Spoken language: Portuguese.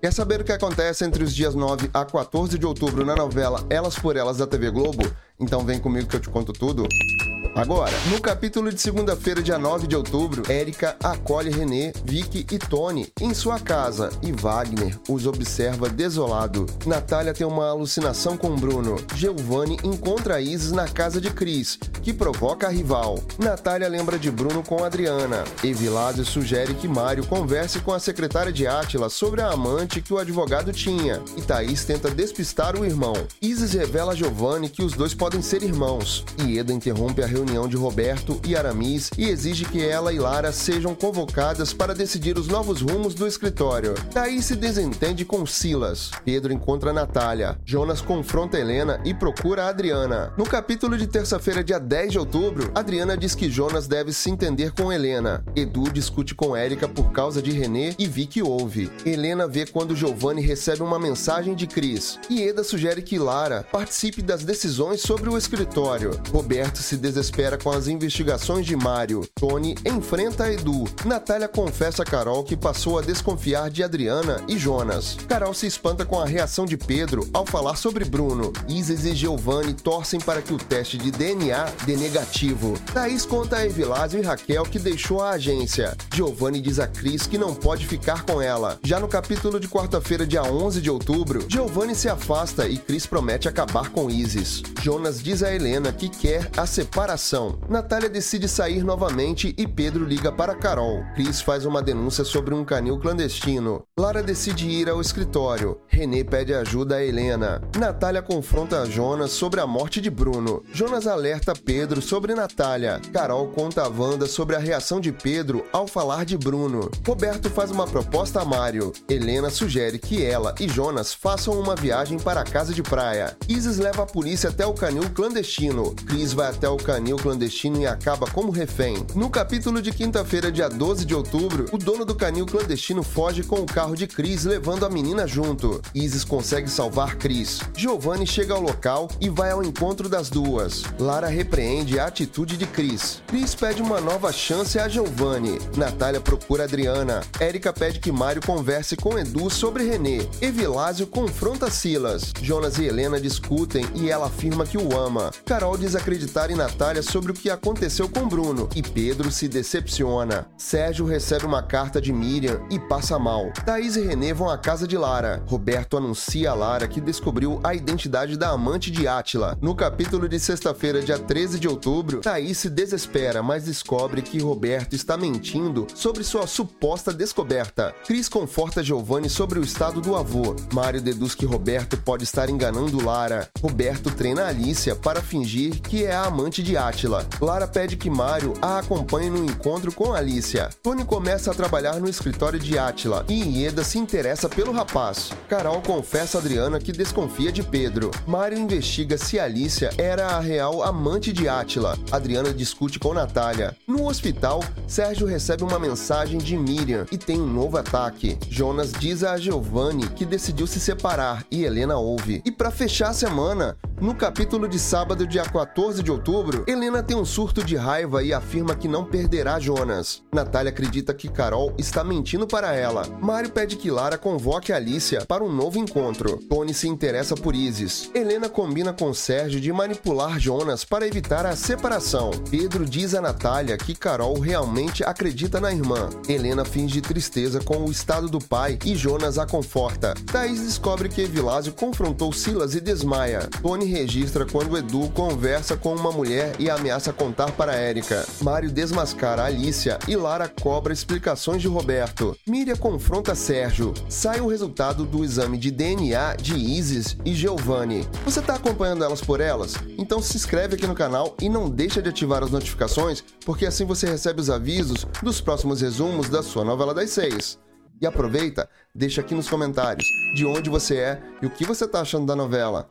Quer saber o que acontece entre os dias 9 a 14 de outubro na novela Elas por Elas da TV Globo? Então vem comigo que eu te conto tudo. Agora, no capítulo de segunda-feira, dia 9 de outubro, Érica acolhe René, Vicky e Tony em sua casa e Wagner os observa desolado. Natália tem uma alucinação com Bruno. Giovanni encontra Isis na casa de Cris, que provoca a rival. Natália lembra de Bruno com Adriana. Evilásio sugere que Mário converse com a secretária de Átila sobre a amante que o advogado tinha. E Thaís tenta despistar o irmão. Isis revela a Giovanni que os dois podem ser irmãos. E Eda interrompe a reunião de Roberto e Aramis e exige que ela e Lara sejam convocadas para decidir os novos rumos do escritório. Daí se desentende com Silas. Pedro encontra Natália. Jonas confronta Helena e procura Adriana. No capítulo de terça-feira, dia 10 de outubro, Adriana diz que Jonas deve se entender com Helena. Edu discute com Érica por causa de René e Vicky ouve. Helena vê quando Giovanni recebe uma mensagem de Cris. E Eda sugere que Lara participe das decisões sobre o escritório. Roberto se espera com as investigações de Mário. Tony enfrenta Edu. Natália confessa a Carol que passou a desconfiar de Adriana e Jonas. Carol se espanta com a reação de Pedro ao falar sobre Bruno. Isis e Giovanni torcem para que o teste de DNA dê negativo. Thaís conta a Evilásio e Raquel que deixou a agência. Giovanni diz a Cris que não pode ficar com ela. Já no capítulo de quarta-feira, dia 11 de outubro, Giovanni se afasta e Cris promete acabar com Isis. Jonas diz a Helena que quer a separação Natália decide sair novamente e Pedro liga para Carol. Chris faz uma denúncia sobre um canil clandestino. Lara decide ir ao escritório. René pede ajuda a Helena. Natália confronta Jonas sobre a morte de Bruno. Jonas alerta Pedro sobre Natália. Carol conta a Wanda sobre a reação de Pedro ao falar de Bruno. Roberto faz uma proposta a Mário. Helena sugere que ela e Jonas façam uma viagem para a casa de praia. Isis leva a polícia até o canil clandestino. Chris vai até o canil canil clandestino e acaba como refém. No capítulo de quinta-feira, dia 12 de outubro, o dono do canil clandestino foge com o carro de Chris, levando a menina junto. Isis consegue salvar Chris. Giovanni chega ao local e vai ao encontro das duas. Lara repreende a atitude de Chris. Chris pede uma nova chance a Giovanni. Natália procura Adriana. Érica pede que Mário converse com Edu sobre René. Evilásio confronta Silas. Jonas e Helena discutem e ela afirma que o ama. Carol diz acreditar em Natália sobre o que aconteceu com Bruno e Pedro se decepciona. Sérgio recebe uma carta de Miriam e passa mal. Thaís e Renê vão à casa de Lara. Roberto anuncia a Lara que descobriu a identidade da amante de Átila. No capítulo de sexta-feira, dia 13 de outubro, Thaís se desespera, mas descobre que Roberto está mentindo sobre sua suposta descoberta. Cris conforta Giovanni sobre o estado do avô. Mário deduz que Roberto pode estar enganando Lara. Roberto treina Alicia para fingir que é a amante de Átila. Átila. Lara pede que Mario a acompanhe no encontro com Alicia. Tony começa a trabalhar no escritório de Átila e Ieda se interessa pelo rapaz. Carol confessa a Adriana que desconfia de Pedro. Mario investiga se Alicia era a real amante de Átila. Adriana discute com Natália. No hospital, Sérgio recebe uma mensagem de Miriam e tem um novo ataque. Jonas diz a Giovanni que decidiu se separar e Helena ouve. E para fechar a semana, no capítulo de sábado, dia 14 de outubro, Helena tem um surto de raiva e afirma que não perderá Jonas. Natália acredita que Carol está mentindo para ela. Mário pede que Lara convoque Alicia para um novo encontro. Tony se interessa por Isis. Helena combina com Sérgio de manipular Jonas para evitar a separação. Pedro diz a Natália que Carol realmente acredita na irmã. Helena finge tristeza com o estado do pai e Jonas a conforta. Thaís descobre que Evilásio confrontou Silas e desmaia. Tony registra quando Edu conversa com uma mulher e ameaça contar para Erika. Mário desmascara Alicia e Lara cobra explicações de Roberto. Miriam confronta Sérgio. Sai o resultado do exame de DNA de Isis e Giovanni. Você está acompanhando elas por elas? Então se inscreve aqui no canal e não deixa de ativar as notificações, porque assim você recebe os avisos dos próximos resumos da sua novela das seis. E aproveita, deixa aqui nos comentários de onde você é e o que você está achando da novela